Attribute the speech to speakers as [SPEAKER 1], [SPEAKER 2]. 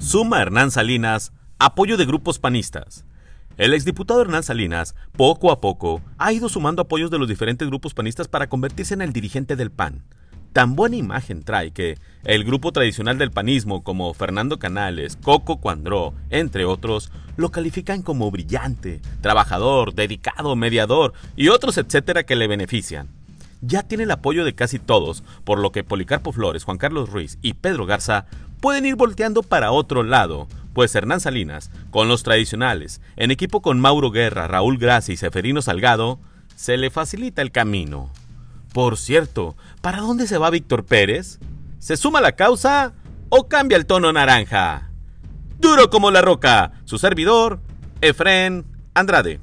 [SPEAKER 1] Suma Hernán Salinas, apoyo de grupos panistas. El exdiputado Hernán Salinas, poco a poco, ha ido sumando apoyos de los diferentes grupos panistas para convertirse en el dirigente del PAN. Tan buena imagen trae que el grupo tradicional del panismo como Fernando Canales, Coco Cuandró, entre otros, lo califican como brillante, trabajador, dedicado, mediador y otros etcétera que le benefician. Ya tiene el apoyo de casi todos, por lo que Policarpo Flores, Juan Carlos Ruiz y Pedro Garza pueden ir volteando para otro lado, pues Hernán Salinas, con los tradicionales, en equipo con Mauro Guerra, Raúl Gracia y Seferino Salgado, se le facilita el camino. Por cierto, ¿para dónde se va Víctor Pérez? ¿Se suma la causa o cambia el tono naranja? Duro como la roca, su servidor, Efren Andrade.